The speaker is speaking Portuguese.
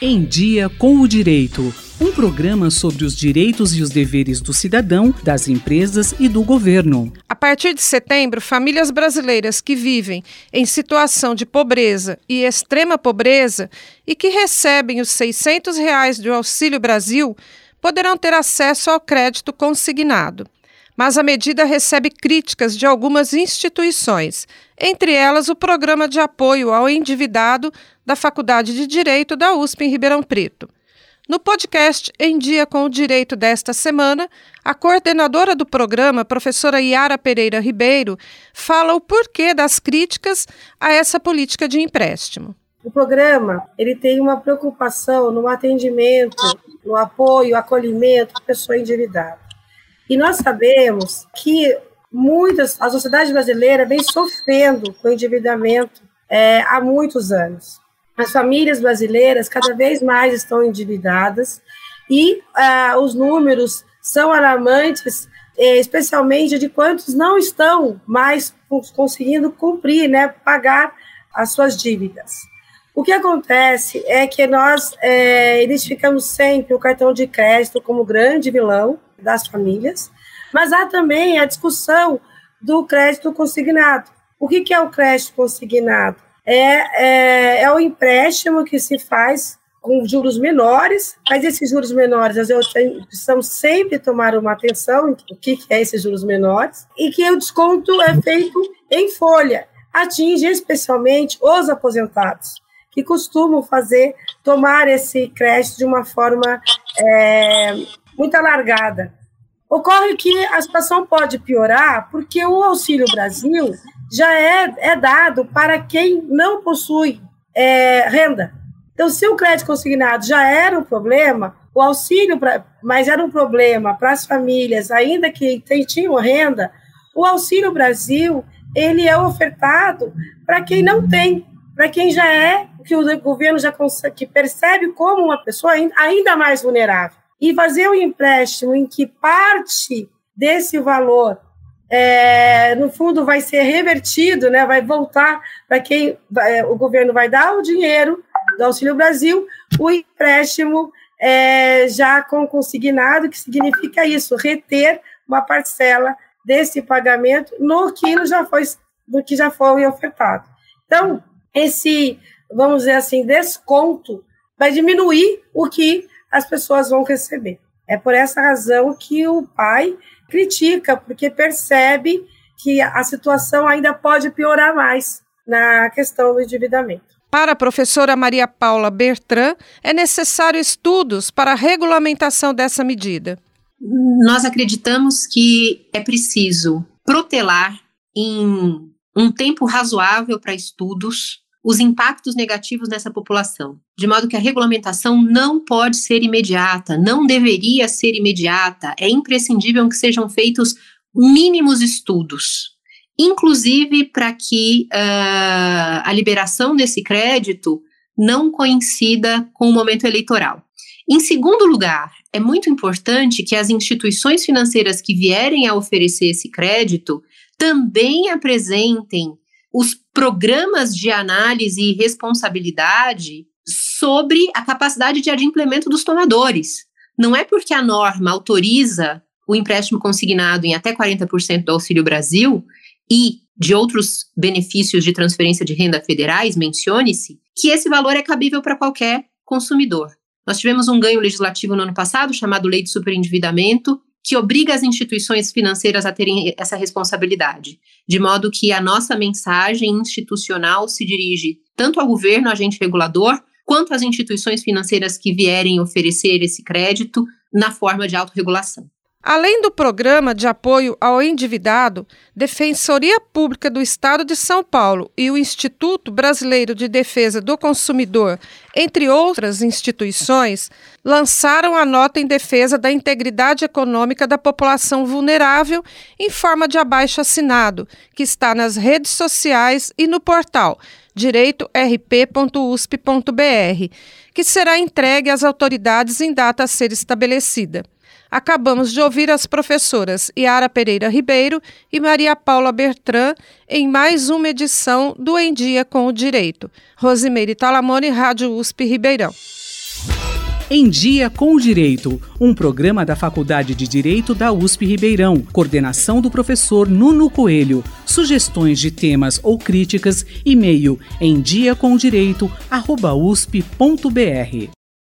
Em Dia com o Direito. Um programa sobre os direitos e os deveres do cidadão, das empresas e do governo. A partir de setembro, famílias brasileiras que vivem em situação de pobreza e extrema pobreza e que recebem os 600 reais do Auxílio Brasil poderão ter acesso ao crédito consignado mas a medida recebe críticas de algumas instituições, entre elas o Programa de Apoio ao Endividado da Faculdade de Direito da USP em Ribeirão Preto. No podcast Em Dia com o Direito desta semana, a coordenadora do programa, professora Yara Pereira Ribeiro, fala o porquê das críticas a essa política de empréstimo. O programa ele tem uma preocupação no atendimento, no apoio, acolhimento à pessoa endividada. E nós sabemos que muitas, a sociedade brasileira vem sofrendo com endividamento é, há muitos anos. As famílias brasileiras cada vez mais estão endividadas e ah, os números são alarmantes, é, especialmente de quantos não estão mais conseguindo cumprir, né, pagar as suas dívidas. O que acontece é que nós é, identificamos sempre o cartão de crédito como grande vilão, das famílias, mas há também a discussão do crédito consignado. O que, que é o crédito consignado? É, é, é o empréstimo que se faz com juros menores, mas esses juros menores, nós precisamos sempre tomar uma atenção o que, que é esses juros menores, e que o desconto é feito em folha, atinge especialmente os aposentados, que costumam fazer, tomar esse crédito de uma forma é, muito alargada. Ocorre que a situação pode piorar porque o Auxílio Brasil já é, é dado para quem não possui é, renda. Então, se o crédito consignado já era um problema, o auxílio, pra, mas era um problema para as famílias, ainda que tinham renda, o Auxílio Brasil ele é ofertado para quem não tem, para quem já é, que o governo já consegue, que percebe como uma pessoa ainda mais vulnerável e fazer um empréstimo em que parte desse valor, é, no fundo, vai ser revertido, né, vai voltar para quem vai, o governo vai dar o dinheiro do Auxílio Brasil, o empréstimo é, já com consignado, que significa isso, reter uma parcela desse pagamento no que já foi, no que já foi ofertado. Então, esse, vamos dizer assim, desconto vai diminuir o que as pessoas vão receber. É por essa razão que o pai critica, porque percebe que a situação ainda pode piorar mais na questão do endividamento. Para a professora Maria Paula Bertrand, é necessário estudos para a regulamentação dessa medida. Nós acreditamos que é preciso protelar em um tempo razoável para estudos os impactos negativos nessa população, de modo que a regulamentação não pode ser imediata, não deveria ser imediata, é imprescindível que sejam feitos mínimos estudos, inclusive para que uh, a liberação desse crédito não coincida com o momento eleitoral. Em segundo lugar, é muito importante que as instituições financeiras que vierem a oferecer esse crédito também apresentem os programas de análise e responsabilidade sobre a capacidade de adimplemento dos tomadores. Não é porque a norma autoriza o empréstimo consignado em até 40% do Auxílio Brasil e de outros benefícios de transferência de renda federais, mencione-se, que esse valor é cabível para qualquer consumidor. Nós tivemos um ganho legislativo no ano passado, chamado Lei de Superendividamento, que obriga as instituições financeiras a terem essa responsabilidade, de modo que a nossa mensagem institucional se dirige tanto ao governo, agente regulador, quanto às instituições financeiras que vierem oferecer esse crédito na forma de autorregulação. Além do programa de apoio ao endividado, Defensoria Pública do Estado de São Paulo e o Instituto Brasileiro de Defesa do Consumidor, entre outras instituições, lançaram a nota em defesa da integridade econômica da população vulnerável em forma de abaixo assinado, que está nas redes sociais e no portal direitorp.usp.br, que será entregue às autoridades em data a ser estabelecida. Acabamos de ouvir as professoras Yara Pereira Ribeiro e Maria Paula Bertrand em mais uma edição do Em Dia com o Direito. Rosimeire Talamone, Rádio USP Ribeirão. Em Dia com o Direito, um programa da Faculdade de Direito da USP Ribeirão, coordenação do professor Nuno Coelho. Sugestões de temas ou críticas, e-mail em diacomdireito@usp.br.